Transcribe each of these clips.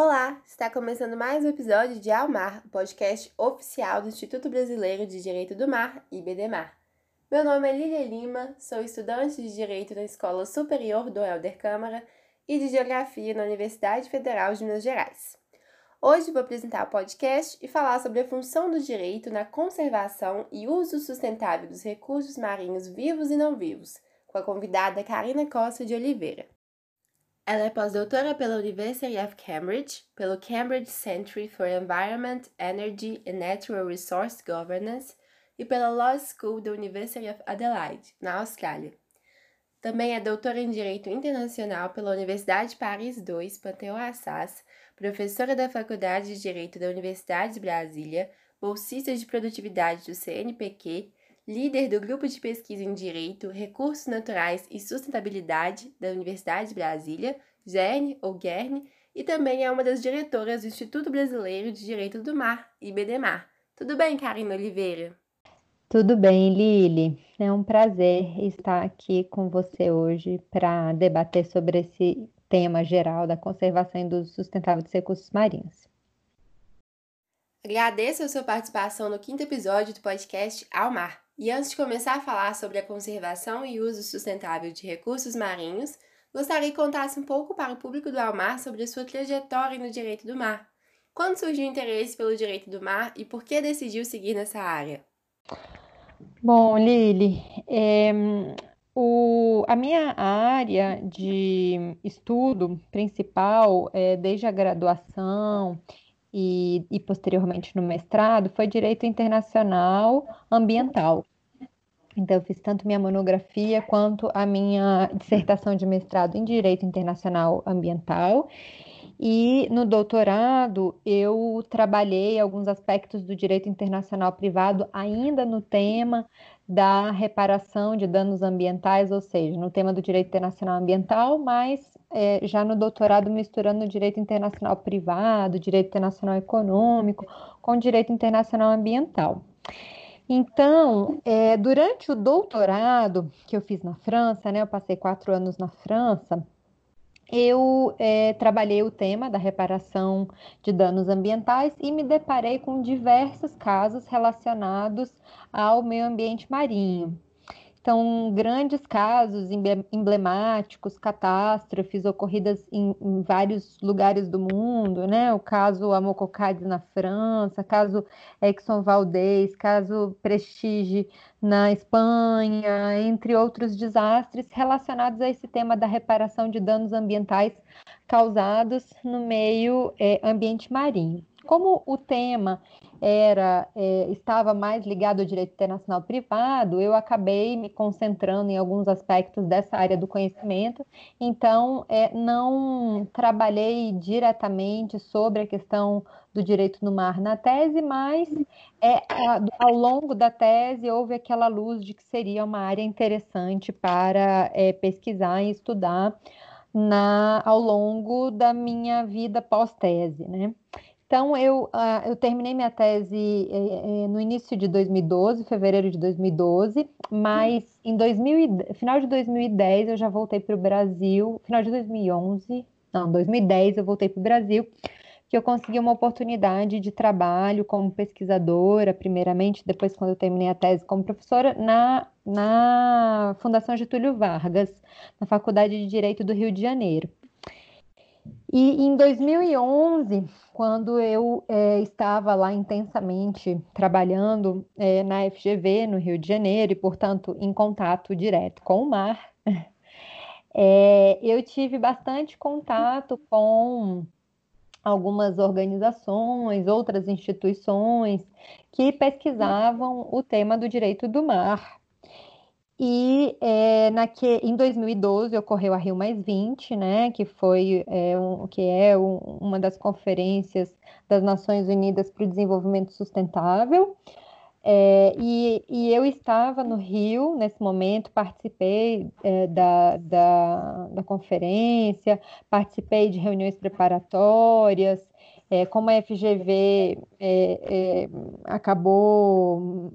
Olá, está começando mais um episódio de Almar, o podcast oficial do Instituto Brasileiro de Direito do Mar, IBDMAR. Meu nome é Lilia Lima, sou estudante de Direito na Escola Superior do Helder Câmara e de Geografia na Universidade Federal de Minas Gerais. Hoje vou apresentar o podcast e falar sobre a função do direito na conservação e uso sustentável dos recursos marinhos vivos e não vivos, com a convidada Karina Costa de Oliveira. Ela é pós-doutora pela University of Cambridge, pelo Cambridge Centre for Environment, Energy and Natural Resource Governance e pela Law School da University of Adelaide, na Austrália. Também é doutora em Direito Internacional pela Universidade Paris II, Panteão Assas, professora da Faculdade de Direito da Universidade de Brasília, bolsista de produtividade do CNPq, líder do Grupo de Pesquisa em Direito, Recursos Naturais e Sustentabilidade da Universidade de Brasília, GERN ou GERN, e também é uma das diretoras do Instituto Brasileiro de Direito do Mar, IBDMAR. Tudo bem, Karina Oliveira? Tudo bem, Lili. É um prazer estar aqui com você hoje para debater sobre esse tema geral da conservação e do sustentável dos recursos marinhos. Agradeço a sua participação no quinto episódio do podcast Ao Mar. E antes de começar a falar sobre a conservação e uso sustentável de recursos marinhos, gostaria que contasse um pouco para o público do Almar sobre a sua trajetória no direito do mar. Quando surgiu o interesse pelo direito do mar e por que decidiu seguir nessa área? Bom, Lili, é, o, a minha área de estudo principal, é, desde a graduação e, e posteriormente no mestrado foi direito internacional ambiental. Então, eu fiz tanto minha monografia quanto a minha dissertação de mestrado em Direito Internacional Ambiental. E no doutorado, eu trabalhei alguns aspectos do direito internacional privado, ainda no tema da reparação de danos ambientais, ou seja, no tema do direito internacional ambiental, mas é, já no doutorado misturando o direito internacional privado, direito internacional econômico, com direito internacional ambiental. Então, é, durante o doutorado que eu fiz na França, né, eu passei quatro anos na França, eu é, trabalhei o tema da reparação de danos ambientais e me deparei com diversos casos relacionados ao meio ambiente marinho. São grandes casos emblemáticos, catástrofes ocorridas em, em, vários lugares do mundo, né? O caso Amococades na França, caso Exxon Valdez, caso Prestige na Espanha, entre outros desastres relacionados a esse tema da reparação de danos ambientais causados no meio é, ambiente marinho. Como o tema era é, estava mais ligado ao direito internacional privado, eu acabei me concentrando em alguns aspectos dessa área do conhecimento, então é, não trabalhei diretamente sobre a questão do direito no mar na tese, mas é, ao longo da tese houve aquela luz de que seria uma área interessante para é, pesquisar e estudar na, ao longo da minha vida pós-tese, né? Então, eu, uh, eu terminei minha tese eh, eh, no início de 2012, fevereiro de 2012, mas em 2000, final de 2010 eu já voltei para o Brasil, final de 2011, não, 2010 eu voltei para o Brasil, que eu consegui uma oportunidade de trabalho como pesquisadora, primeiramente, depois quando eu terminei a tese como professora, na, na Fundação Getúlio Vargas, na Faculdade de Direito do Rio de Janeiro. E em 2011, quando eu é, estava lá intensamente trabalhando é, na FGV, no Rio de Janeiro, e, portanto, em contato direto com o mar, é, eu tive bastante contato com algumas organizações, outras instituições que pesquisavam o tema do direito do mar e é, na que, em 2012 ocorreu a Rio Mais 20, né, que foi é, um, que é um, uma das conferências das Nações Unidas para o Desenvolvimento Sustentável. É, e, e, eu estava no Rio nesse momento, participei da, da, da, conferência, participei de reuniões preparatórias. É, como a FGV é, é, acabou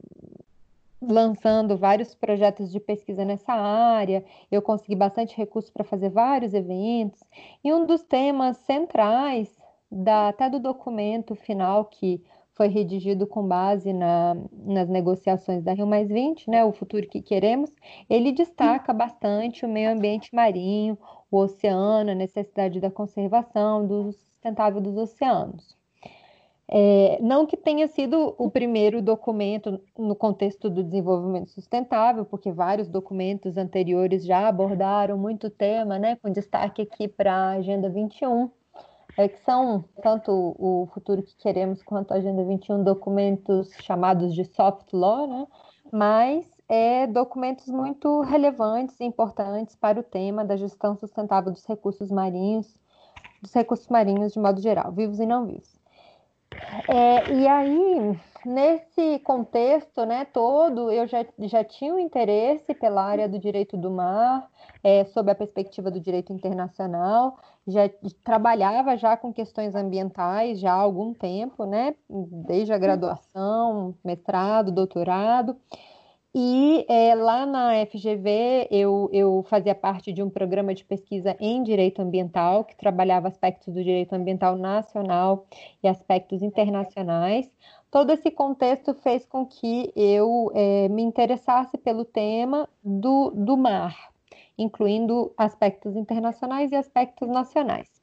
lançando vários projetos de pesquisa nessa área, eu consegui bastante recursos para fazer vários eventos, e um dos temas centrais da, até do documento final que foi redigido com base na, nas negociações da Rio Mais 20, né, o futuro que queremos, ele destaca bastante o meio ambiente marinho, o oceano, a necessidade da conservação, do sustentável dos oceanos. É, não que tenha sido o primeiro documento no contexto do desenvolvimento sustentável, porque vários documentos anteriores já abordaram muito tema, né, com destaque aqui para a Agenda 21, é que são tanto o futuro que queremos quanto a Agenda 21 documentos chamados de soft law, né? mas é, documentos muito relevantes e importantes para o tema da gestão sustentável dos recursos marinhos, dos recursos marinhos de modo geral, vivos e não vivos. É, e aí, nesse contexto né, todo, eu já, já tinha um interesse pela área do direito do mar, é, sob a perspectiva do direito internacional, já trabalhava já com questões ambientais já há algum tempo, né, desde a graduação, mestrado, doutorado, e é, lá na FGV eu, eu fazia parte de um programa de pesquisa em direito ambiental, que trabalhava aspectos do direito ambiental nacional e aspectos internacionais. Todo esse contexto fez com que eu é, me interessasse pelo tema do, do mar, incluindo aspectos internacionais e aspectos nacionais.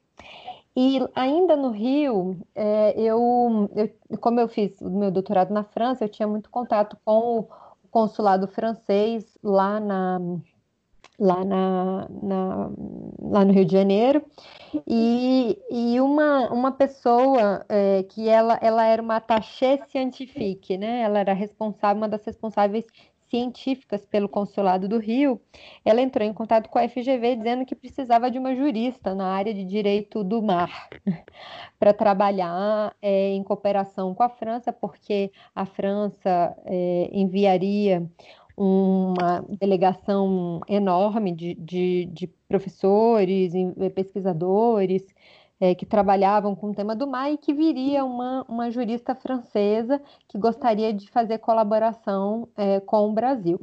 E ainda no Rio, é, eu, eu, como eu fiz o meu doutorado na França, eu tinha muito contato com o consulado francês lá na lá na, na, lá no Rio de Janeiro e, e uma, uma pessoa é, que ela, ela era uma attaché scientifique, né? Ela era responsável, uma das responsáveis científicas pelo Consulado do Rio, ela entrou em contato com a FGV dizendo que precisava de uma jurista na área de direito do mar para trabalhar é, em cooperação com a França, porque a França é, enviaria uma delegação enorme de, de, de professores, pesquisadores, é, que trabalhavam com o tema do mar e que viria uma, uma jurista francesa que gostaria de fazer colaboração é, com o Brasil.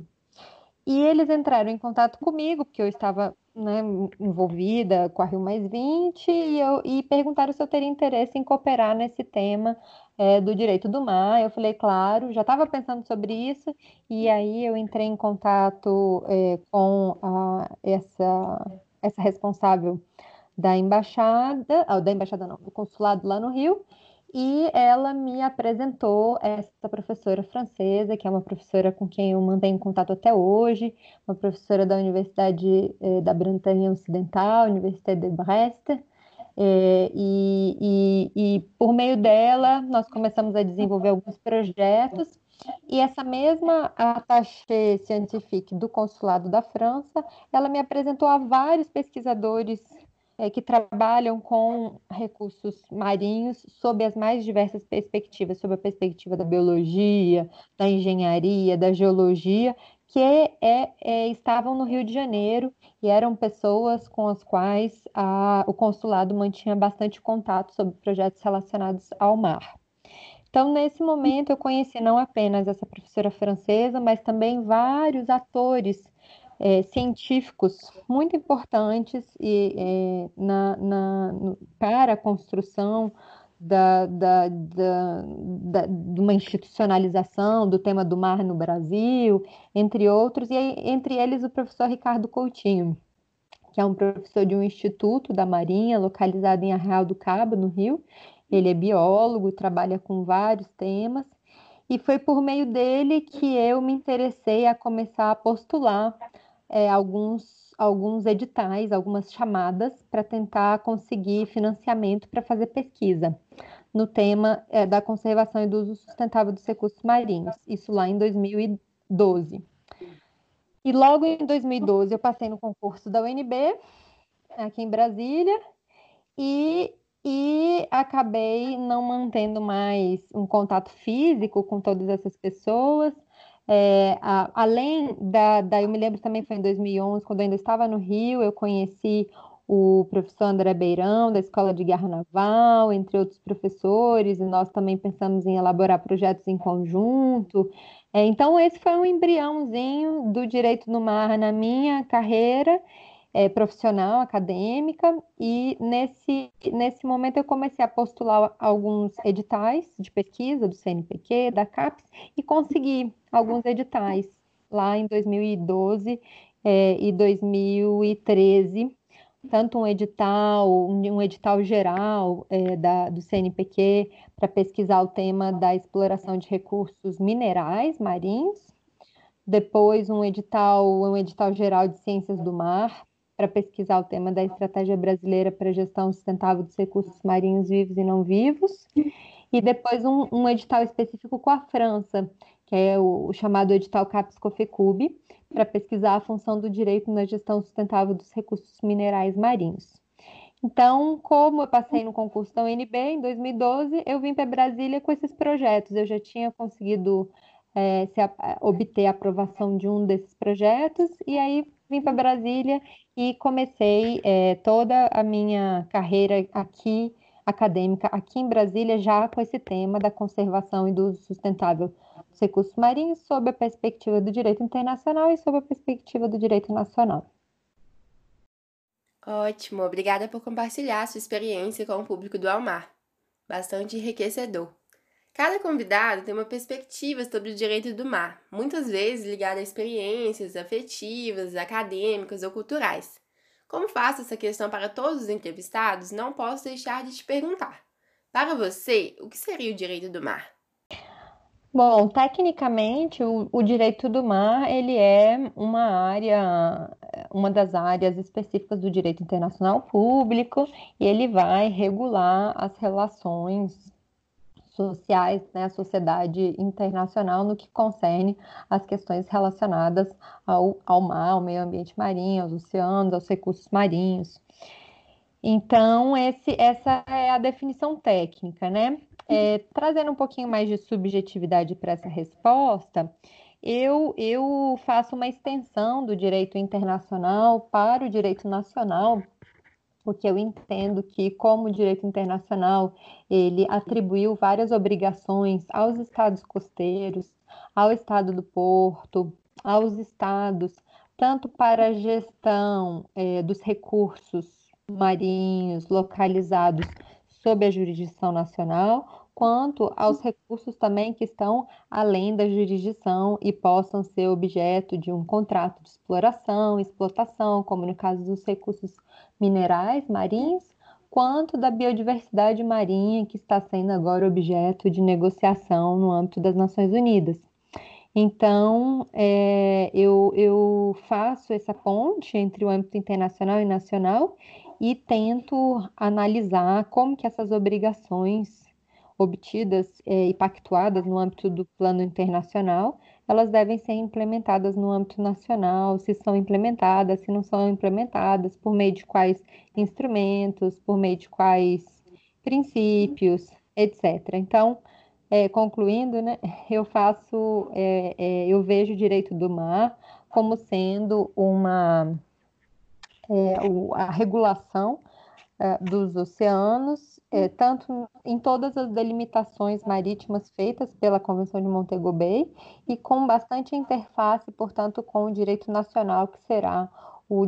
E eles entraram em contato comigo, porque eu estava né, envolvida com a Rio Mais 20, e, eu, e perguntaram se eu teria interesse em cooperar nesse tema é, do direito do mar. Eu falei, claro, já estava pensando sobre isso, e aí eu entrei em contato é, com a, essa, essa responsável da embaixada, ah, da embaixada não, do consulado lá no Rio, e ela me apresentou essa professora francesa, que é uma professora com quem eu mantenho contato até hoje, uma professora da Universidade eh, da Bretagne Ocidental, Universidade de Brest, eh, e, e, e por meio dela nós começamos a desenvolver alguns projetos e essa mesma attaché científica do consulado da França, ela me apresentou a vários pesquisadores é, que trabalham com recursos marinhos sob as mais diversas perspectivas, sob a perspectiva da biologia, da engenharia, da geologia, que é, é, estavam no Rio de Janeiro e eram pessoas com as quais a, o consulado mantinha bastante contato sobre projetos relacionados ao mar. Então, nesse momento, eu conheci não apenas essa professora francesa, mas também vários atores é, científicos muito importantes e, é, na, na, para a construção da, da, da, da, de uma institucionalização do tema do mar no Brasil, entre outros, e entre eles o professor Ricardo Coutinho, que é um professor de um instituto da Marinha, localizado em Arraial do Cabo, no Rio. Ele é biólogo, trabalha com vários temas, e foi por meio dele que eu me interessei a começar a postular é, alguns, alguns editais, algumas chamadas para tentar conseguir financiamento para fazer pesquisa no tema é, da conservação e do uso sustentável dos recursos marinhos, isso lá em 2012. E logo em 2012 eu passei no concurso da UNB, aqui em Brasília, e, e acabei não mantendo mais um contato físico com todas essas pessoas, é, a, além da, da, eu me lembro também foi em 2011, quando eu ainda estava no Rio, eu conheci o professor André Beirão, da Escola de Guerra Naval, entre outros professores, e nós também pensamos em elaborar projetos em conjunto. É, então, esse foi um embriãozinho do direito no mar na minha carreira, é, profissional, acadêmica, e nesse, nesse momento eu comecei a postular alguns editais de pesquisa do CNPq, da CAPES, e consegui alguns editais lá em 2012 é, e 2013 tanto um edital, um edital geral é, da, do CNPq para pesquisar o tema da exploração de recursos minerais marinhos, depois um edital, um edital geral de ciências do mar para pesquisar o tema da estratégia brasileira para a gestão sustentável dos recursos marinhos vivos e não vivos, e depois um, um edital específico com a França, que é o, o chamado edital CAPES-COFECUB, para pesquisar a função do direito na gestão sustentável dos recursos minerais marinhos. Então, como eu passei no concurso da UNB em 2012, eu vim para Brasília com esses projetos. Eu já tinha conseguido é, se, obter a aprovação de um desses projetos, e aí vim para Brasília e comecei é, toda a minha carreira aqui, acadêmica, aqui em Brasília, já com esse tema da conservação e do uso sustentável dos recursos marinhos, sob a perspectiva do direito internacional e sob a perspectiva do direito nacional. Ótimo, obrigada por compartilhar sua experiência com o público do Almar. Bastante enriquecedor. Cada convidado tem uma perspectiva sobre o direito do mar, muitas vezes ligada a experiências afetivas, acadêmicas ou culturais. Como faço essa questão para todos os entrevistados, não posso deixar de te perguntar. Para você, o que seria o direito do mar? Bom, tecnicamente, o, o, direito do mar, ele é uma área, uma das áreas específicas do direito internacional público, e ele vai regular as relações sociais, né, a sociedade internacional no que concerne as questões relacionadas ao, ao mar, ao meio ambiente marinho, aos oceanos, aos recursos marinhos. Então, esse, essa é a definição técnica, né? É, trazendo um pouquinho mais de subjetividade para essa resposta, eu, eu faço uma extensão do direito internacional para o direito nacional, porque eu entendo que, como o direito internacional, ele atribuiu várias obrigações aos estados costeiros, ao estado do porto, aos estados, tanto para a gestão é, dos recursos marinhos localizados sob a jurisdição nacional, quanto aos recursos também que estão além da jurisdição e possam ser objeto de um contrato de exploração, explotação, como no caso dos recursos minerais marinhos, quanto da biodiversidade marinha que está sendo agora objeto de negociação no âmbito das Nações Unidas. Então, é, eu, eu faço essa ponte entre o âmbito internacional e nacional e tento analisar como que essas obrigações obtidas é, e pactuadas no âmbito do plano internacional elas devem ser implementadas no âmbito nacional, se são implementadas, se não são implementadas, por meio de quais instrumentos, por meio de quais princípios, etc. Então, é, concluindo, né, eu faço, é, é, eu vejo o direito do mar como sendo uma é, a regulação dos oceanos, é, tanto em todas as delimitações marítimas feitas pela Convenção de Montego Bay e com bastante interface, portanto, com o direito nacional, que será o,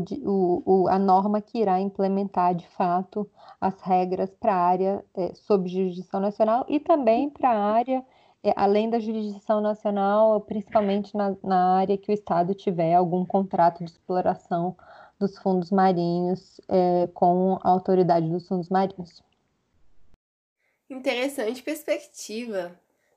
o, a norma que irá implementar de fato as regras para a área é, sob jurisdição nacional e também para a área, é, além da jurisdição nacional, principalmente na, na área que o Estado tiver algum contrato de exploração dos fundos marinhos é, com a autoridade dos fundos marinhos. Interessante perspectiva.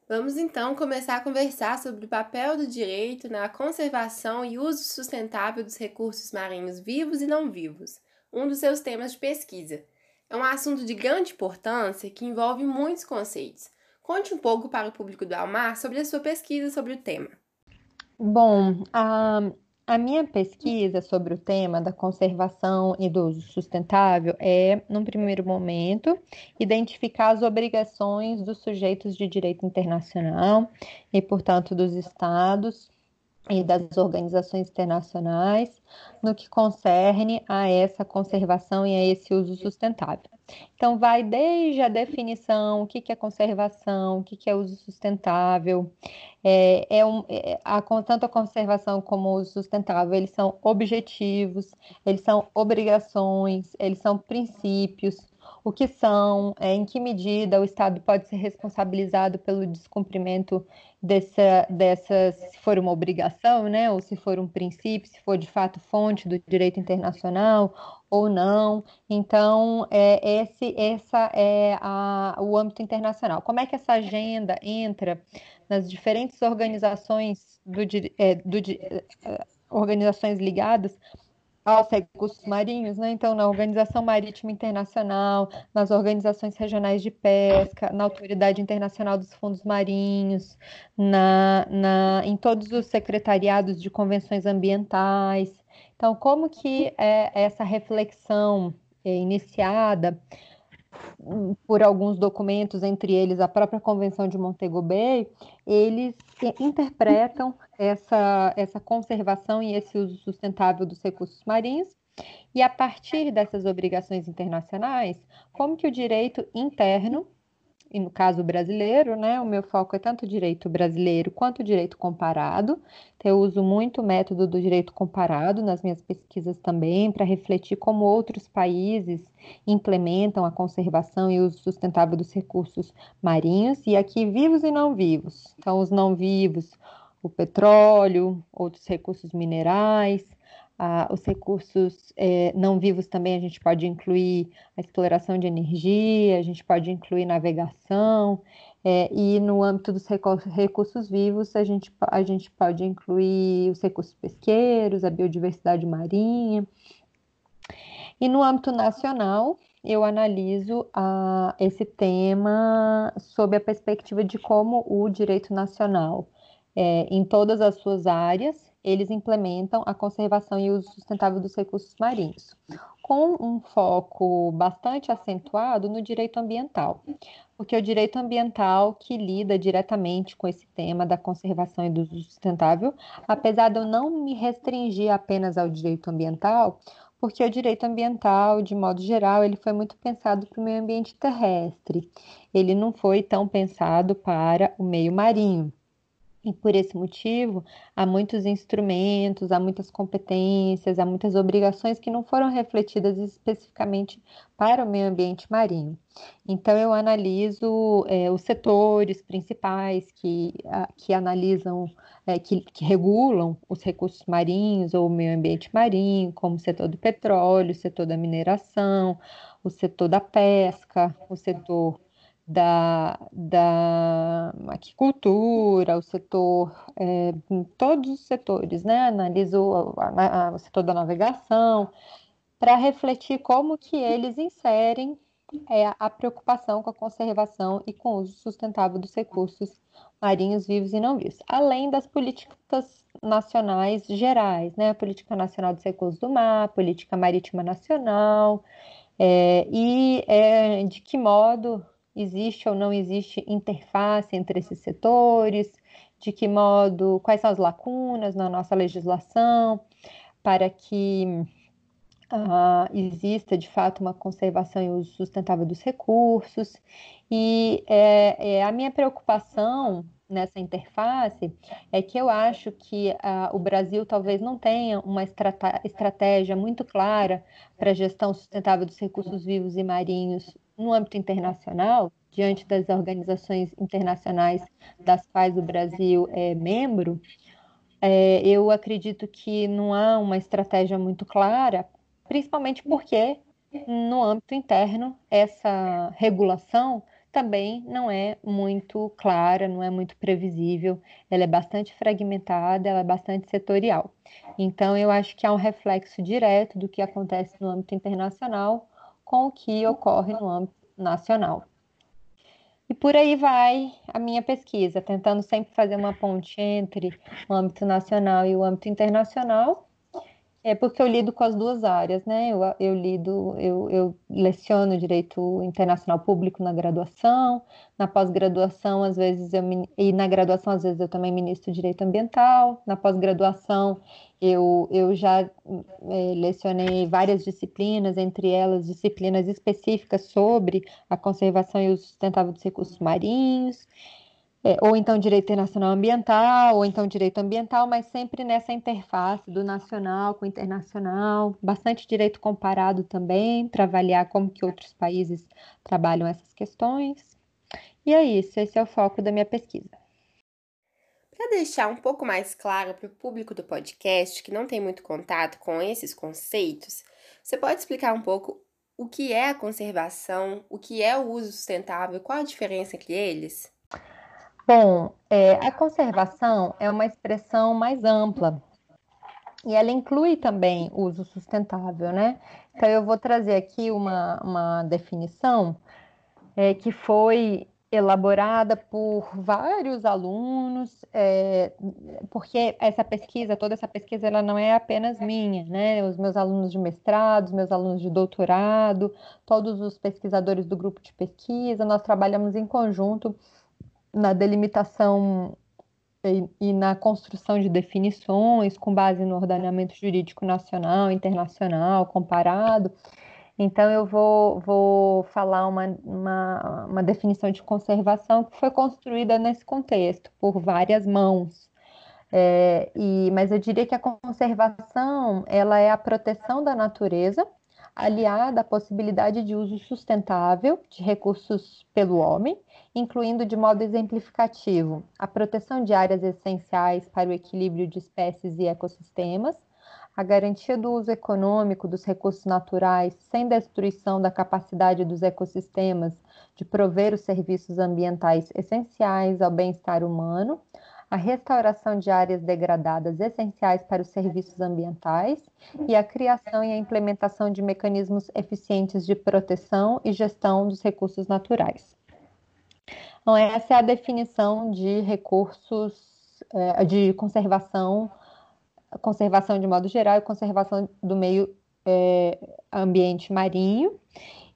Vamos então começar a conversar sobre o papel do direito na conservação e uso sustentável dos recursos marinhos vivos e não vivos, um dos seus temas de pesquisa. É um assunto de grande importância que envolve muitos conceitos. Conte um pouco para o público do Almar sobre a sua pesquisa sobre o tema. Bom, a, a minha pesquisa sobre o tema da conservação e do uso sustentável é, num primeiro momento, identificar as obrigações dos sujeitos de direito internacional e, portanto, dos estados e das organizações internacionais no que concerne a essa conservação e a esse uso sustentável. Então, vai desde a definição, o que, que é conservação, o que, que é uso sustentável. É, é um, é, a, tanto a conservação como o uso sustentável, eles são objetivos, eles são obrigações, eles são princípios, o que são, é, em que medida o Estado pode ser responsabilizado pelo descumprimento dessa, dessas, se for uma obrigação, né, ou se for um princípio, se for de fato fonte do direito internacional ou não. Então, é, esse essa é a, o âmbito internacional. Como é que essa agenda entra nas diferentes organizações do, é, do é, organizações ligadas aos recursos marinhos, né? Então, na Organização Marítima Internacional, nas organizações regionais de pesca, na Autoridade Internacional dos Fundos Marinhos, na, na, em todos os secretariados de convenções ambientais. Então, como que é essa reflexão iniciada por alguns documentos, entre eles a própria Convenção de Montego Bay, eles interpretam essa, essa conservação e esse uso sustentável dos recursos marinhos, e a partir dessas obrigações internacionais, como que o direito interno e no caso brasileiro, né, o meu foco é tanto direito brasileiro quanto direito comparado. Então, eu uso muito o método do direito comparado nas minhas pesquisas também, para refletir como outros países implementam a conservação e uso sustentável dos recursos marinhos, e aqui vivos e não vivos. Então, os não vivos, o petróleo, outros recursos minerais, ah, os recursos é, não vivos também a gente pode incluir a exploração de energia, a gente pode incluir navegação, é, e no âmbito dos recursos vivos a gente, a gente pode incluir os recursos pesqueiros, a biodiversidade marinha. E no âmbito nacional, eu analiso ah, esse tema sob a perspectiva de como o direito nacional, é, em todas as suas áreas, eles implementam a conservação e uso sustentável dos recursos marinhos, com um foco bastante acentuado no direito ambiental, porque é o direito ambiental que lida diretamente com esse tema da conservação e do uso sustentável, apesar de eu não me restringir apenas ao direito ambiental, porque o direito ambiental, de modo geral, ele foi muito pensado para o meio ambiente terrestre. Ele não foi tão pensado para o meio marinho. E por esse motivo, há muitos instrumentos, há muitas competências, há muitas obrigações que não foram refletidas especificamente para o meio ambiente marinho. Então, eu analiso é, os setores principais que, a, que analisam, é, que, que regulam os recursos marinhos ou o meio ambiente marinho, como o setor do petróleo, o setor da mineração, o setor da pesca, o setor da, da aquicultura, o setor, é, todos os setores, né? Analiso a, a, o setor da navegação, para refletir como que eles inserem é, a preocupação com a conservação e com o uso sustentável dos recursos marinhos vivos e não vivos, além das políticas nacionais gerais, né? A política nacional dos recursos do mar, a política marítima nacional, é, e é, de que modo existe ou não existe interface entre esses setores, de que modo, quais são as lacunas na nossa legislação, para que uh, exista de fato uma conservação e uso sustentável dos recursos. E é, é, a minha preocupação nessa interface é que eu acho que uh, o Brasil talvez não tenha uma estratégia muito clara para a gestão sustentável dos recursos vivos e marinhos no âmbito internacional, diante das organizações internacionais das quais o Brasil é membro, é, eu acredito que não há uma estratégia muito clara, principalmente porque no âmbito interno essa regulação também não é muito clara, não é muito previsível, ela é bastante fragmentada, ela é bastante setorial. Então, eu acho que há um reflexo direto do que acontece no âmbito internacional com o que ocorre no âmbito nacional. E por aí vai a minha pesquisa, tentando sempre fazer uma ponte entre o âmbito nacional e o âmbito internacional. É porque eu lido com as duas áreas, né? Eu, eu lido, eu, eu leciono direito internacional público na graduação, na pós-graduação, às vezes eu e na graduação, às vezes eu também ministro direito ambiental, na pós-graduação eu, eu já é, lecionei várias disciplinas, entre elas disciplinas específicas sobre a conservação e o sustentável dos recursos marinhos é, ou então direito internacional ambiental, ou então direito ambiental, mas sempre nessa interface do nacional com o internacional, bastante direito comparado também, para avaliar como que outros países trabalham essas questões. E é isso, esse é o foco da minha pesquisa. Para deixar um pouco mais claro para o público do podcast que não tem muito contato com esses conceitos, você pode explicar um pouco o que é a conservação, o que é o uso sustentável, qual a diferença entre eles? Bom, é, a conservação é uma expressão mais ampla e ela inclui também uso sustentável, né? Então, eu vou trazer aqui uma, uma definição é, que foi elaborada por vários alunos, é, porque essa pesquisa, toda essa pesquisa, ela não é apenas minha, né? Os meus alunos de mestrado, os meus alunos de doutorado, todos os pesquisadores do grupo de pesquisa, nós trabalhamos em conjunto na delimitação e, e, na construção de definições com base no ordenamento jurídico nacional, internacional, comparado. Então, eu vou, vou falar uma, uma, uma definição de conservação que foi construída nesse contexto, por várias mãos. É, e, mas eu diria que a conservação ela é a proteção da natureza aliada à possibilidade de uso sustentável de recursos pelo homem, incluindo de modo exemplificativo a proteção de áreas essenciais para o equilíbrio de espécies e ecossistemas, a garantia do uso econômico dos recursos naturais sem destruição da capacidade dos ecossistemas de prover os serviços ambientais essenciais ao bem-estar humano, a restauração de áreas degradadas essenciais para os serviços ambientais e a criação e a implementação de mecanismos eficientes de proteção e gestão dos recursos naturais. Então, essa é a definição de recursos é, de conservação, conservação de modo geral e conservação do meio é, ambiente marinho.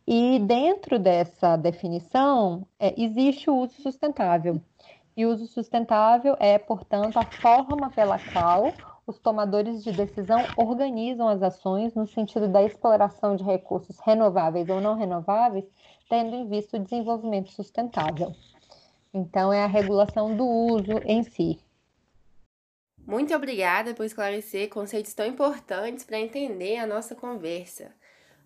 E dentro dessa definição é, existe o uso sustentável. E uso sustentável é, portanto, a forma pela qual os tomadores de decisão organizam as ações no sentido da exploração de recursos renováveis ou não renováveis, tendo em vista o desenvolvimento sustentável. Então, é a regulação do uso em si. Muito obrigada por esclarecer conceitos tão importantes para entender a nossa conversa.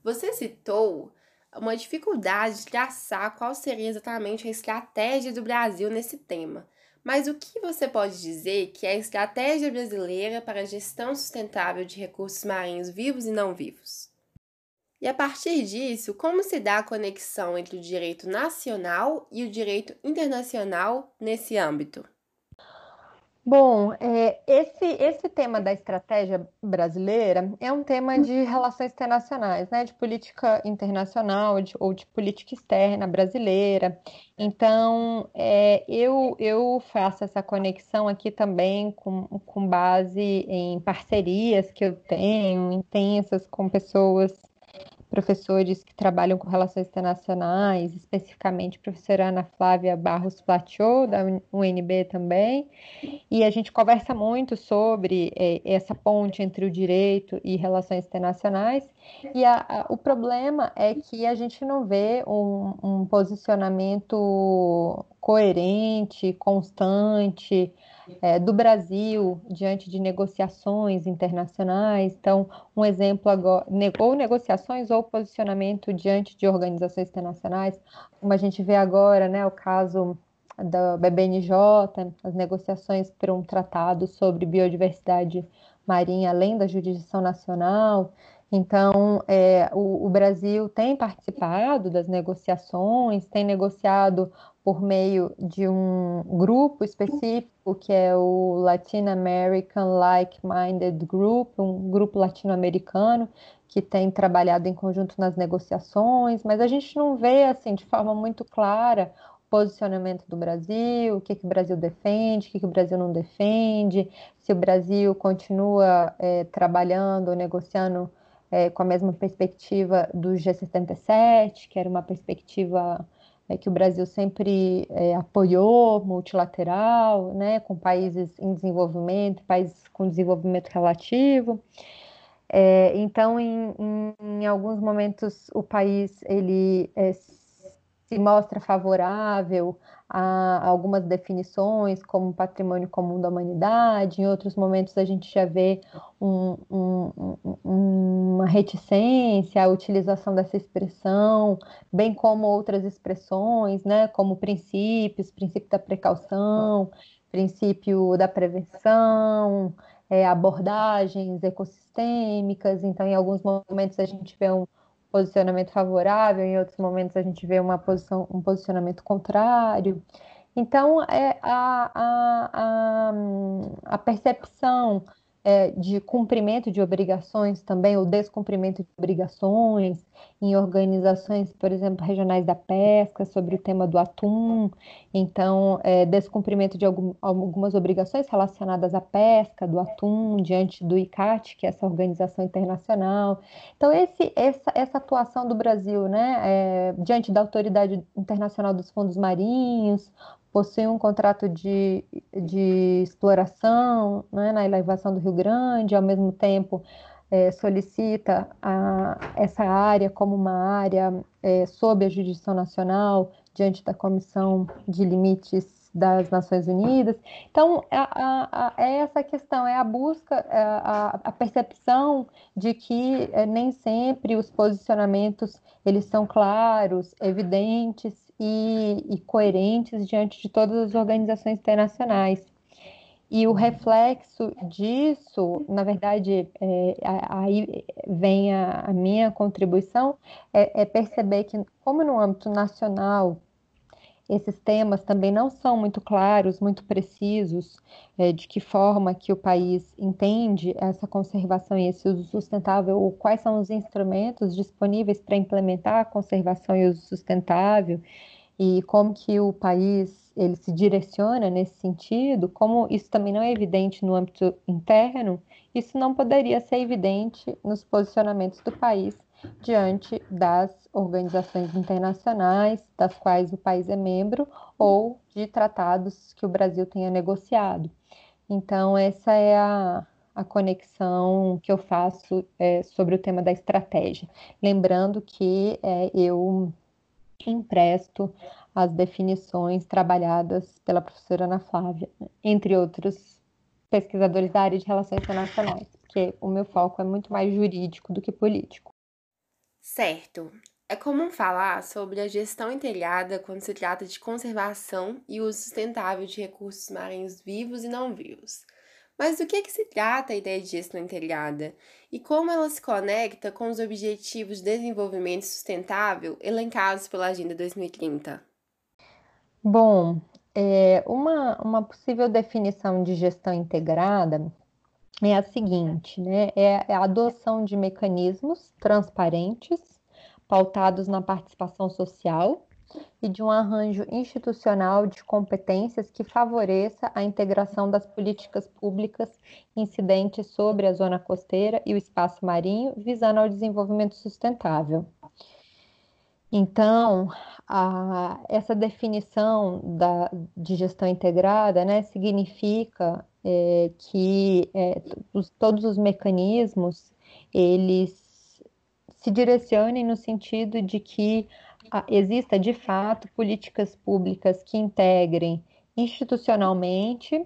Você citou uma dificuldade de traçar qual seria exatamente a estratégia do Brasil nesse tema. Mas o que você pode dizer que é a estratégia brasileira para a gestão sustentável de recursos marinhos vivos e não vivos? E a partir disso, como se dá a conexão entre o direito nacional e o direito internacional nesse âmbito? Bom, é, esse, esse tema da estratégia brasileira é um tema de relações internacionais, né? De política internacional de, ou de política externa brasileira. Então, é, eu, eu faço essa conexão aqui também com, com base em parcerias que eu tenho intensas com pessoas professores que trabalham com relações internacionais, especificamente a professora Ana Flávia Barros Platiot, da UNB também, e a gente conversa muito sobre é, essa ponte entre o direito e relações internacionais, e a, a, o problema é que a gente não vê um, um posicionamento coerente, constante, é, do Brasil diante de negociações internacionais. Então, um exemplo agora, ou negociações ou posicionamento diante de organizações internacionais, como a gente vê agora, né, o caso da BBNJ, as negociações para um tratado sobre biodiversidade marinha além da jurisdição nacional. Então, é, o, o, Brasil tem participado das negociações, tem negociado por meio de um grupo específico, que é o Latin American Like-Minded Group, um grupo latino-americano que tem trabalhado em conjunto nas negociações, mas a gente não vê assim de forma muito clara posicionamento do Brasil, o que, que o Brasil defende, o que, que o Brasil não defende, se o Brasil continua é, trabalhando, negociando é, com a mesma perspectiva do G77, que era uma perspectiva é, que o Brasil sempre é, apoiou, multilateral, né, com países em desenvolvimento, países com desenvolvimento relativo. É, então, em, em, em, alguns momentos, o país ele é, se mostra favorável a algumas definições, como patrimônio comum da humanidade, em outros momentos a gente já vê um, um, um, uma reticência à utilização dessa expressão, bem como outras expressões, né, como princípios, princípio da precaução, princípio da prevenção, é, abordagens ecossistêmicas, então em alguns momentos a gente vê um posicionamento favorável, em outros momentos a gente vê uma posição, um posicionamento contrário. Então, é a, a, a, a percepção é, de cumprimento de obrigações também, ou descumprimento de obrigações, em organizações, por exemplo, regionais da pesca, sobre o tema do atum, então, é, descumprimento de algum, algumas obrigações relacionadas à pesca do atum, diante do ICAT, que é essa organização internacional. Então, esse, essa, essa atuação do Brasil, né, é, diante da Autoridade Internacional dos Fundos Marinhos, possui um contrato de, de exploração né, na elevação do Rio Grande, ao mesmo tempo é, solicita a, essa área como uma área é, sob a jurisdição nacional, diante da Comissão de Limites das Nações Unidas. Então, é essa questão, é a busca, é a, percepção de que é, nem sempre os posicionamentos eles são claros, evidentes e, e coerentes diante de todas as organizações internacionais. E o reflexo disso, na verdade, é, aí vem a, a, minha contribuição, é, é, perceber que, como no âmbito nacional, esses temas também não são muito claros, muito precisos, é, de que forma que o país entende essa conservação e esse uso sustentável, ou quais são os instrumentos disponíveis para implementar a conservação e uso sustentável, e como que o país ele se direciona nesse sentido, como isso também não é evidente no âmbito interno, isso não poderia ser evidente nos posicionamentos do país diante das organizações internacionais das quais o país é membro ou de tratados que o Brasil tenha negociado. Então, essa é a, a conexão que eu faço é, sobre o tema da estratégia. Lembrando que é, eu empresto as definições trabalhadas pela professora Ana Flávia, entre outros pesquisadores da área de relações internacionais, porque o meu foco é muito mais jurídico do que político. Certo. É comum falar sobre a gestão integrada quando se trata de conservação e uso sustentável de recursos marinhos vivos e não vivos. Mas do que, é que se trata a ideia de gestão integrada e como ela se conecta com os Objetivos de Desenvolvimento Sustentável elencados pela Agenda 2030? Bom, é, uma, uma possível definição de gestão integrada é a seguinte, né? É, a adoção de mecanismos transparentes, pautados na participação social e de um arranjo institucional de competências que favoreça a integração das políticas públicas incidentes sobre a zona costeira e o espaço marinho, visando ao desenvolvimento sustentável. Então, a, essa definição da, de gestão integrada né, significa é, que é, os, todos os mecanismos eles se direcionem no sentido de que exista de fato políticas públicas que integrem institucionalmente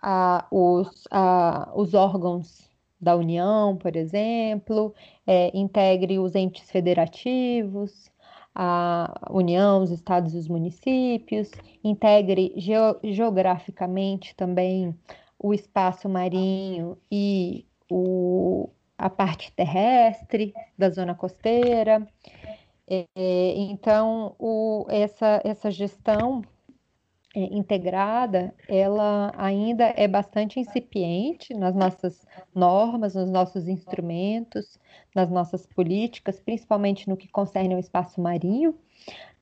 a, os, a, os órgãos da União, por exemplo, é, integre os entes federativos, a União, os estados e os municípios, integre geograficamente também o espaço marinho e o, a parte terrestre da zona costeira, é, então, o, essa, essa gestão integrada, ela ainda é bastante incipiente nas nossas normas, nos nossos instrumentos, nas nossas políticas, principalmente no que concerne ao espaço marinho.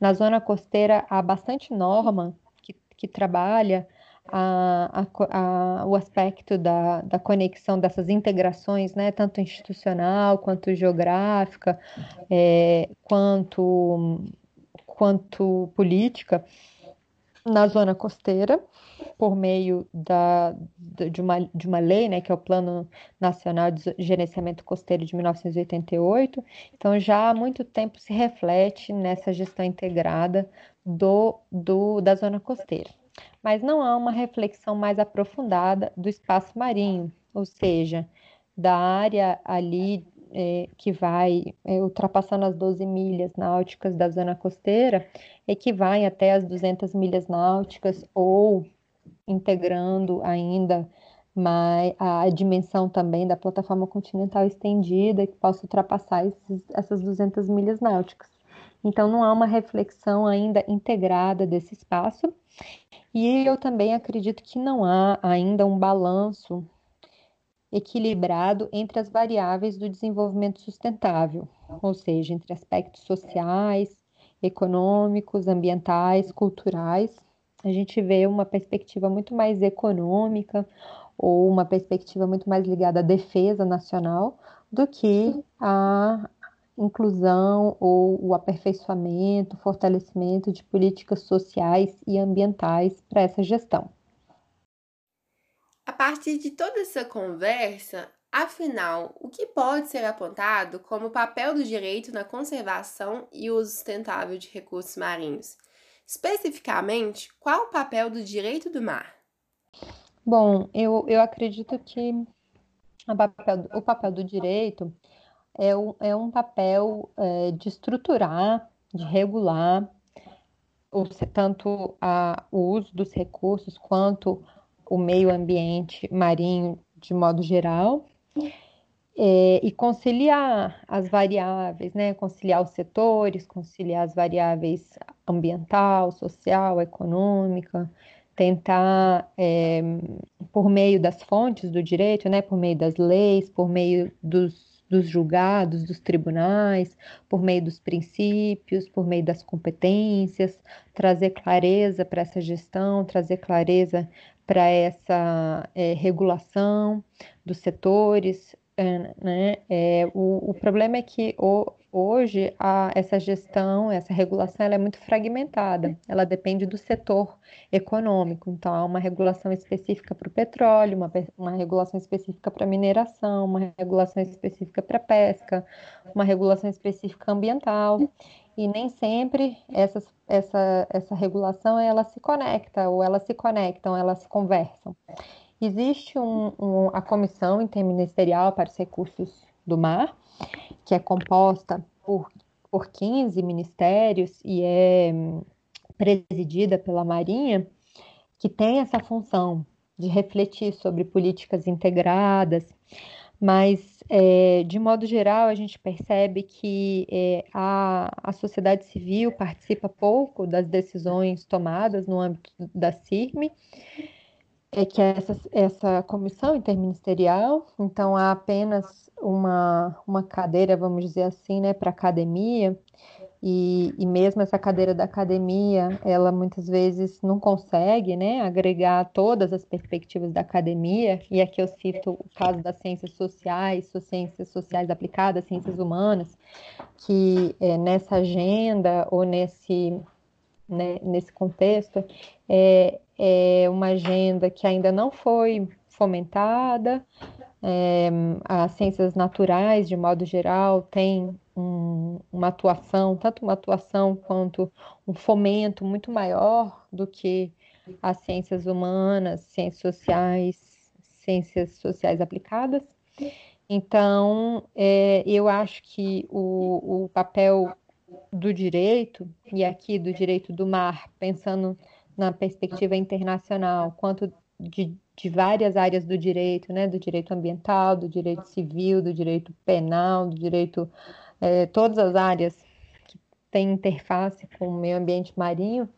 Na zona costeira há bastante norma que, que trabalha a, a, a, o aspecto da, da conexão dessas integrações, né, tanto institucional quanto geográfica, é, quanto, quanto política, na zona costeira, por meio da, de, uma, de uma lei, né, que é o Plano Nacional de Gerenciamento Costeiro de 1988. Então, já há muito tempo se reflete nessa gestão integrada do, do, da zona costeira mas não há uma reflexão mais aprofundada do espaço marinho, ou seja, da área ali é, que vai é, ultrapassando as 12 milhas náuticas da zona costeira e que vai até as 200 milhas náuticas ou integrando ainda mais a dimensão também da plataforma continental estendida que possa ultrapassar esses, essas 200 milhas náuticas. Então, não há uma reflexão ainda integrada desse espaço e eu também acredito que não há ainda um balanço equilibrado entre as variáveis do desenvolvimento sustentável, ou seja, entre aspectos sociais, econômicos, ambientais, culturais. A gente vê uma perspectiva muito mais econômica ou uma perspectiva muito mais ligada à defesa nacional do que a inclusão ou o aperfeiçoamento, fortalecimento de políticas sociais e ambientais para essa gestão. A partir de toda essa conversa, afinal, o que pode ser apontado como papel do direito na conservação e uso sustentável de recursos marinhos? Especificamente, qual o papel do direito do mar? Bom, eu, eu acredito que papel, o papel do direito é um, é um papel é, de estruturar, de regular, se, tanto a, o uso dos recursos quanto o meio ambiente marinho de modo geral, é, e conciliar as variáveis, né? conciliar os setores, conciliar as variáveis ambiental, social, econômica, tentar, é, por meio das fontes do direito, né? por meio das leis, por meio dos dos julgados, dos tribunais, por meio dos princípios, por meio das competências, trazer clareza para essa gestão, trazer clareza para essa é, regulação dos setores. É, né? É, o, o problema é que o, Hoje, a, essa gestão, essa regulação, ela é muito fragmentada. Ela depende do setor econômico. Então, há uma regulação específica para o petróleo, uma, uma regulação específica para mineração, uma regulação específica para pesca, uma regulação específica ambiental. E nem sempre essa, essa, essa regulação ela se conecta, ou elas se conectam, elas se conversam. Existe um, um, a Comissão Interministerial para os Recursos do Mar, que é composta por, por 15 ministérios e é presidida pela Marinha, que tem essa função de refletir sobre políticas integradas, mas é, de modo geral a gente percebe que é, a, a sociedade civil participa pouco das decisões tomadas no âmbito da CIRME é que é essa, essa comissão interministerial, então há apenas uma, uma cadeira, vamos dizer assim, né, para academia, e, e mesmo essa cadeira da academia, ela muitas vezes não consegue, né, agregar todas as perspectivas da academia, e aqui eu cito o caso das ciências sociais, ciências sociais aplicadas, ciências humanas, que é, nessa agenda ou nesse, né, nesse contexto, é, é uma agenda que ainda não foi fomentada. É, as ciências naturais, de modo geral, têm um, uma atuação, tanto uma atuação quanto um fomento muito maior do que as ciências humanas, ciências sociais, ciências sociais aplicadas. Então, é, eu acho que o, o papel do direito, e aqui do direito do mar, pensando na perspectiva internacional, quanto de, de várias áreas do direito, né, do direito ambiental, do direito civil, do direito penal, do direito, é, todas as áreas que têm interface com o meio ambiente marinho,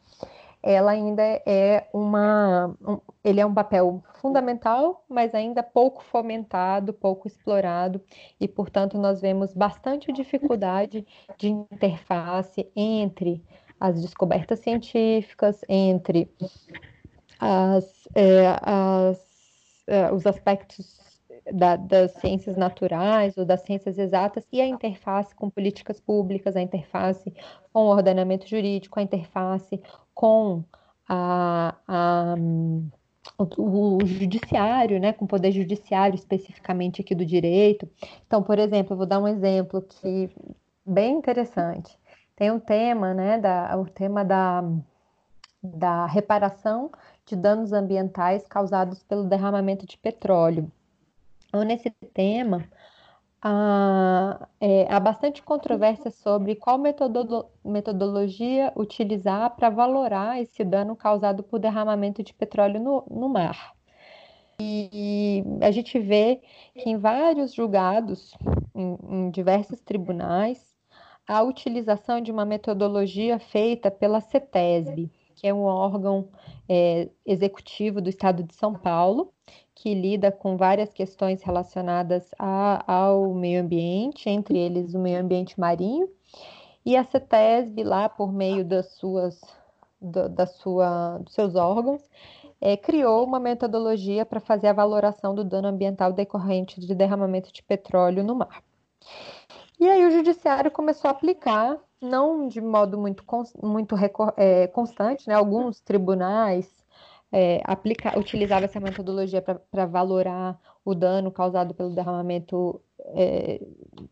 ela ainda é uma, um, ele é um papel fundamental, mas ainda pouco fomentado, pouco explorado, e portanto nós vemos bastante dificuldade de interface entre as descobertas científicas, entre as, é, as, é, os aspectos da, das ciências naturais ou das ciências exatas e a interface com políticas públicas, a interface com o ordenamento jurídico, a interface com a, a o, o, judiciário, né, com o poder judiciário especificamente aqui do direito. Então, por exemplo, eu vou dar um exemplo que bem interessante. Tem um tema, né, da, o tema da, da reparação de danos ambientais causados pelo derramamento de petróleo. Então, nesse tema, há, é, há bastante controvérsia sobre qual metodolo metodologia utilizar para valorar esse dano causado por derramamento de petróleo no, no mar. E a gente vê que em vários julgados, em, em diversos tribunais, a utilização de uma metodologia feita pela CETESB, que é um órgão é, executivo do Estado de São Paulo, que lida com várias questões relacionadas a, ao meio ambiente, entre eles o meio ambiente marinho, e a CETESB, lá por meio das suas, do, da sua, dos seus órgãos, é, criou uma metodologia para fazer a valoração do dano ambiental decorrente de derramamento de petróleo no mar. E aí o judiciário começou a aplicar, não de modo muito, muito é, constante, né? alguns tribunais é, aplicar, utilizava essa metodologia para valorar o dano causado pelo derramamento é,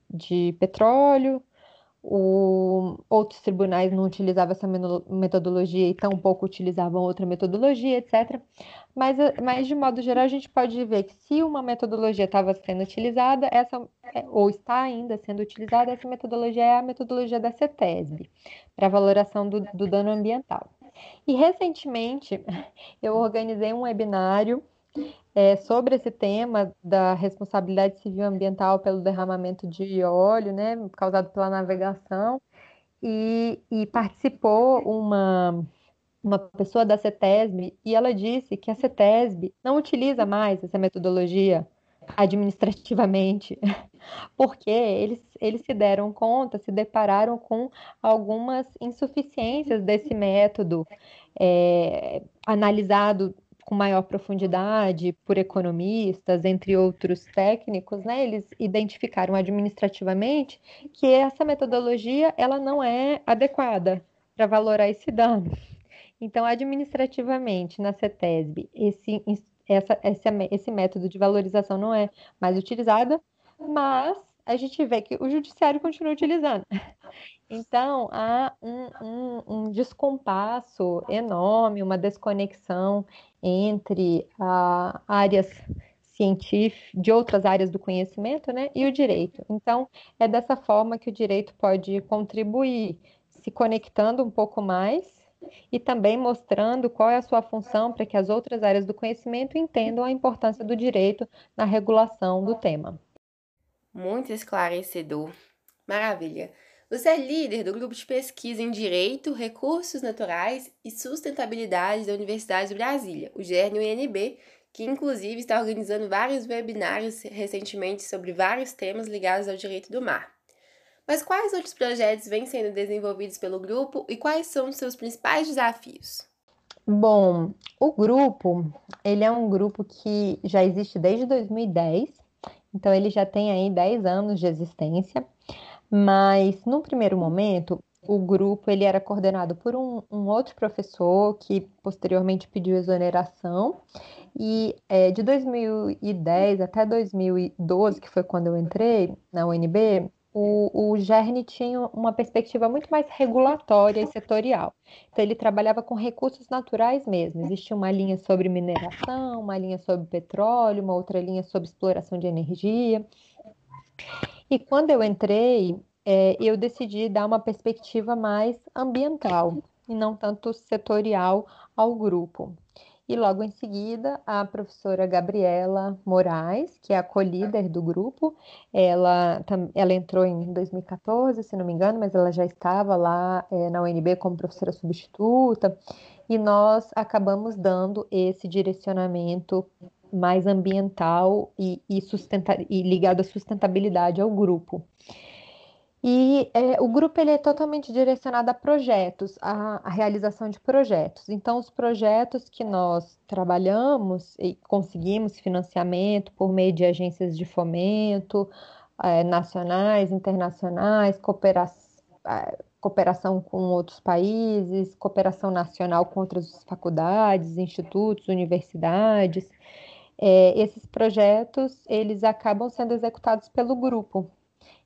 de petróleo. O, outros tribunais não utilizavam essa metodologia e tampouco utilizavam outra metodologia, etc. Mas, mas, de modo geral, a gente pode ver que se uma metodologia estava sendo utilizada, essa, é, ou está ainda sendo utilizada, essa metodologia é a metodologia da CETESB, para valoração do, do dano ambiental. E recentemente eu organizei um webinário é, sobre esse tema da responsabilidade civil ambiental pelo derramamento de óleo, né, causado pela navegação, e, e participou uma, uma pessoa da CETESB e ela disse que a CETESB não utiliza mais essa metodologia administrativamente, porque eles, eles se deram conta, se depararam com algumas insuficiências desse método é, analisado com maior profundidade por economistas, entre outros técnicos, né? Eles identificaram administrativamente que essa metodologia ela não é adequada para valorar esse dano. Então, administrativamente, na CETESB, esse essa, esse, esse método de valorização não é mais utilizado, mas a gente vê que o judiciário continua utilizando. Então, há um, um, um descompasso enorme, uma desconexão entre a, áreas científicas, de outras áreas do conhecimento, né, e o direito. Então, é dessa forma que o direito pode contribuir, se conectando um pouco mais e também mostrando qual é a sua função para que as outras áreas do conhecimento entendam a importância do direito na regulação do tema. Muito esclarecedor. Maravilha. Você é líder do grupo de pesquisa em Direito, Recursos Naturais e Sustentabilidade da Universidade de Brasília, o GRN-UNB, que inclusive está organizando vários webinários recentemente sobre vários temas ligados ao direito do mar. Mas quais outros projetos vêm sendo desenvolvidos pelo grupo e quais são os seus principais desafios? Bom, o grupo, ele é um grupo que já existe desde 2010, então ele já tem aí 10 anos de existência, mas no primeiro momento, o grupo ele era coordenado por um, um outro professor que posteriormente pediu exoneração e é, de 2010 até 2012, que foi quando eu entrei na UNB, o, o tinha uma perspectiva muito mais regulatória e setorial. Então, ele trabalhava com recursos naturais mesmo. Existia uma linha sobre mineração, uma linha sobre petróleo, uma outra linha sobre exploração de energia. E quando eu entrei, é, eu decidi dar uma perspectiva mais ambiental e não tanto setorial ao grupo. E logo em seguida, a professora Gabriela Moraes, que é a co-líder do grupo, ela, ela entrou em 2014, se não me engano, mas ela já estava lá é, na UNB como professora substituta, e nós acabamos dando esse direcionamento mais ambiental e, e, e ligado à sustentabilidade ao grupo. E é, o grupo ele é totalmente direcionado a projetos, a, a, realização de projetos. Então, os projetos que nós trabalhamos e conseguimos financiamento por meio de agências de fomento é, nacionais, internacionais, cooperação, é, cooperação com outros países, cooperação nacional com outras faculdades, institutos, universidades. É, esses projetos eles acabam sendo executados pelo grupo.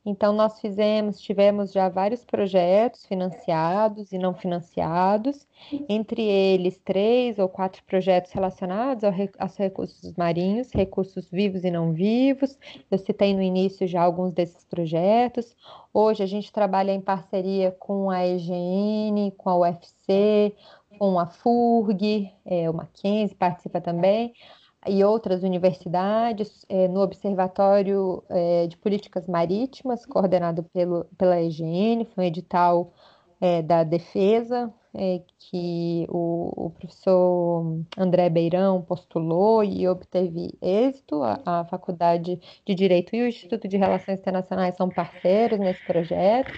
Então, nós fizemos, tivemos já vários projetos financiados e não financiados, entre eles três ou quatro projetos relacionados aos recursos marinhos, recursos vivos e não vivos. Eu citei no início já alguns desses projetos. Hoje a gente trabalha em parceria com a EGN, com a UFC, com a FURG, é, o Mackenzie participa também e outras universidades, é, no Observatório é, de Políticas Marítimas, coordenado pelo, pela EGN, foi um edital é, da Defesa, é, que o, o, professor André Beirão postulou e obteve êxito. A, a Faculdade de Direito e o Instituto de Relações Internacionais são parceiros nesse projeto.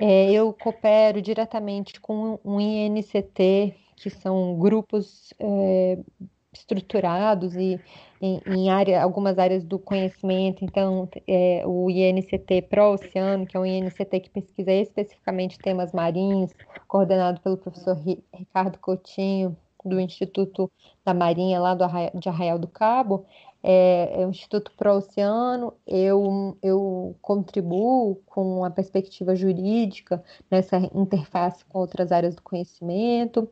É, eu coopero diretamente com um INCT, que são grupos é, estruturados e em, em área, algumas áreas do conhecimento. Então, é, o INCT Pro-Oceano, que é um INCT que pesquisa especificamente temas marinhos, coordenado pelo professor Ricardo Coutinho, do Instituto da Marinha, lá do Arraial, de Arraial do Cabo, é, é o Instituto Pro-Oceano, eu, eu contribuo com a perspectiva jurídica nessa interface com outras áreas do conhecimento.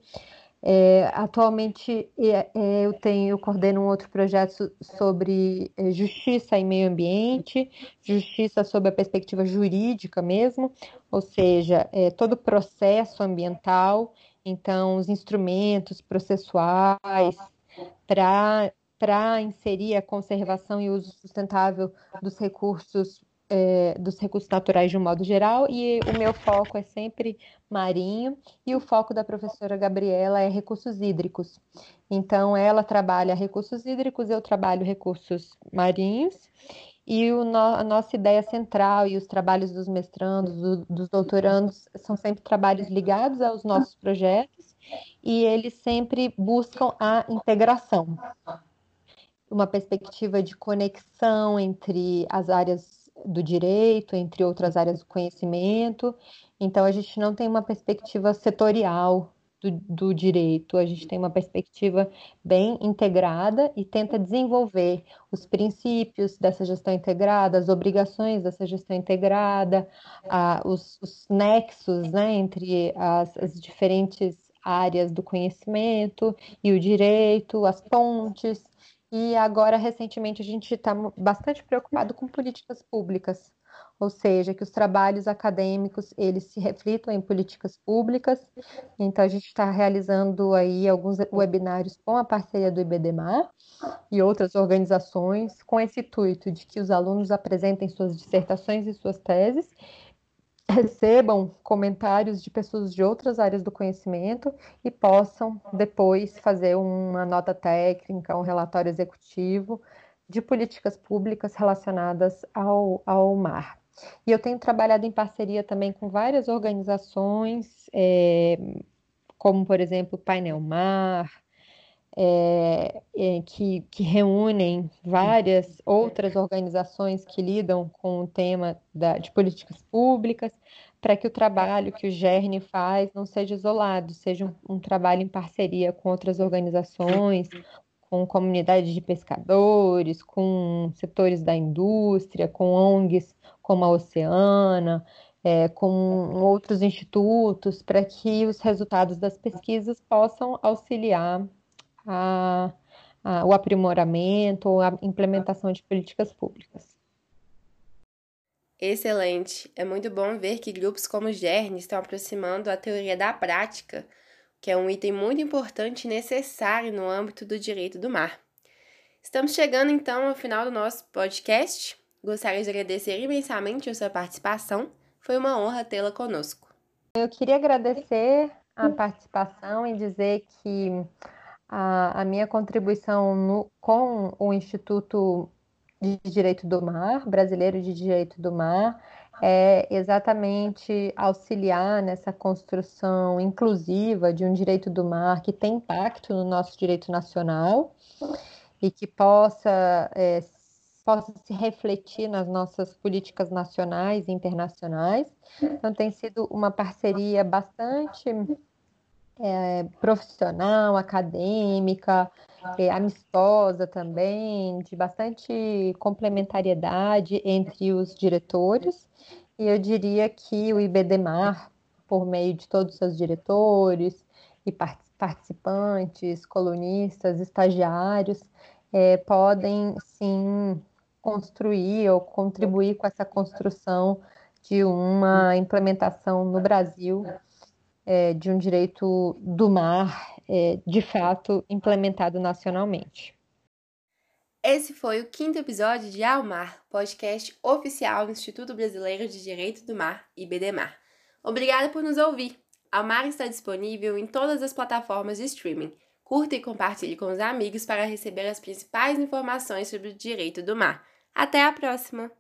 É, atualmente é, é, eu tenho, eu coordeno um outro projeto sobre é, justiça e meio ambiente, justiça sob a perspectiva jurídica mesmo, ou seja, é, todo o processo ambiental, então os instrumentos processuais para para inserir a conservação e uso sustentável dos recursos é, dos recursos naturais de um modo geral, e o meu foco é sempre marinho, e o foco da professora Gabriela é recursos hídricos. Então, ela trabalha recursos hídricos, eu trabalho recursos marinhos, e no, a nossa ideia central e os trabalhos dos mestrandos, do, dos doutorandos, são sempre trabalhos ligados aos nossos projetos, e eles sempre buscam a integração. Uma perspectiva de conexão entre as áreas do direito, entre outras áreas do conhecimento. Então, a gente não tem uma perspectiva setorial do, do, direito, a gente tem uma perspectiva bem integrada e tenta desenvolver os princípios dessa gestão integrada, as obrigações dessa gestão integrada, os, os, nexos né, entre as, as diferentes áreas do conhecimento e o direito, as pontes. E agora, recentemente, a gente está bastante preocupado com políticas públicas, ou seja, que os trabalhos acadêmicos eles se reflitam em políticas públicas. Então, a gente está realizando aí alguns webinários com a parceria do IBDMAR e outras organizações, com esse intuito de que os alunos apresentem suas dissertações e suas teses recebam comentários de pessoas de outras áreas do conhecimento e possam depois fazer uma nota técnica, um relatório executivo de políticas públicas relacionadas ao, ao mar. E eu tenho trabalhado em parceria também com várias organizações, é, como, por exemplo, o Painel Mar, é, é, que, que, reúnem várias outras organizações que lidam com o tema da, de políticas públicas, para que o trabalho que o GERN faz não seja isolado, seja um, um trabalho em parceria com outras organizações, com comunidades de pescadores, com setores da indústria, com ONGs como a Oceana, é, com outros institutos, para que os resultados das pesquisas possam auxiliar a, a, o aprimoramento ou a implementação de políticas públicas. Excelente! É muito bom ver que grupos como o GERN estão aproximando a teoria da prática, que é um item muito importante e necessário no âmbito do direito do mar. Estamos chegando então ao final do nosso podcast. Gostaria de agradecer imensamente a sua participação. Foi uma honra tê-la conosco. Eu queria agradecer a participação e dizer que a, a minha contribuição no, com o Instituto de Direito do Mar, Brasileiro de Direito do Mar, é exatamente auxiliar nessa construção inclusiva de um direito do mar que tem impacto no nosso direito nacional e que possa, é, possa se refletir nas nossas políticas nacionais e internacionais. Então, tem sido uma parceria bastante é, profissional, acadêmica, é, amistosa também, de bastante complementariedade entre os diretores. E eu diria que o IBDMAR, por meio de todos os seus diretores e participantes, colunistas, estagiários, é, podem sim construir ou contribuir com essa construção de uma implementação no Brasil é, de um direito do mar, é, de fato, implementado nacionalmente. Esse foi o quinto episódio de Ao Mar, podcast oficial do Instituto Brasileiro de Direito do Mar, IBDMAR. Obrigada por nos ouvir. Ao Mar está disponível em todas as plataformas de streaming. Curta e compartilhe com os amigos para receber as principais informações sobre o direito do mar. Até a próxima!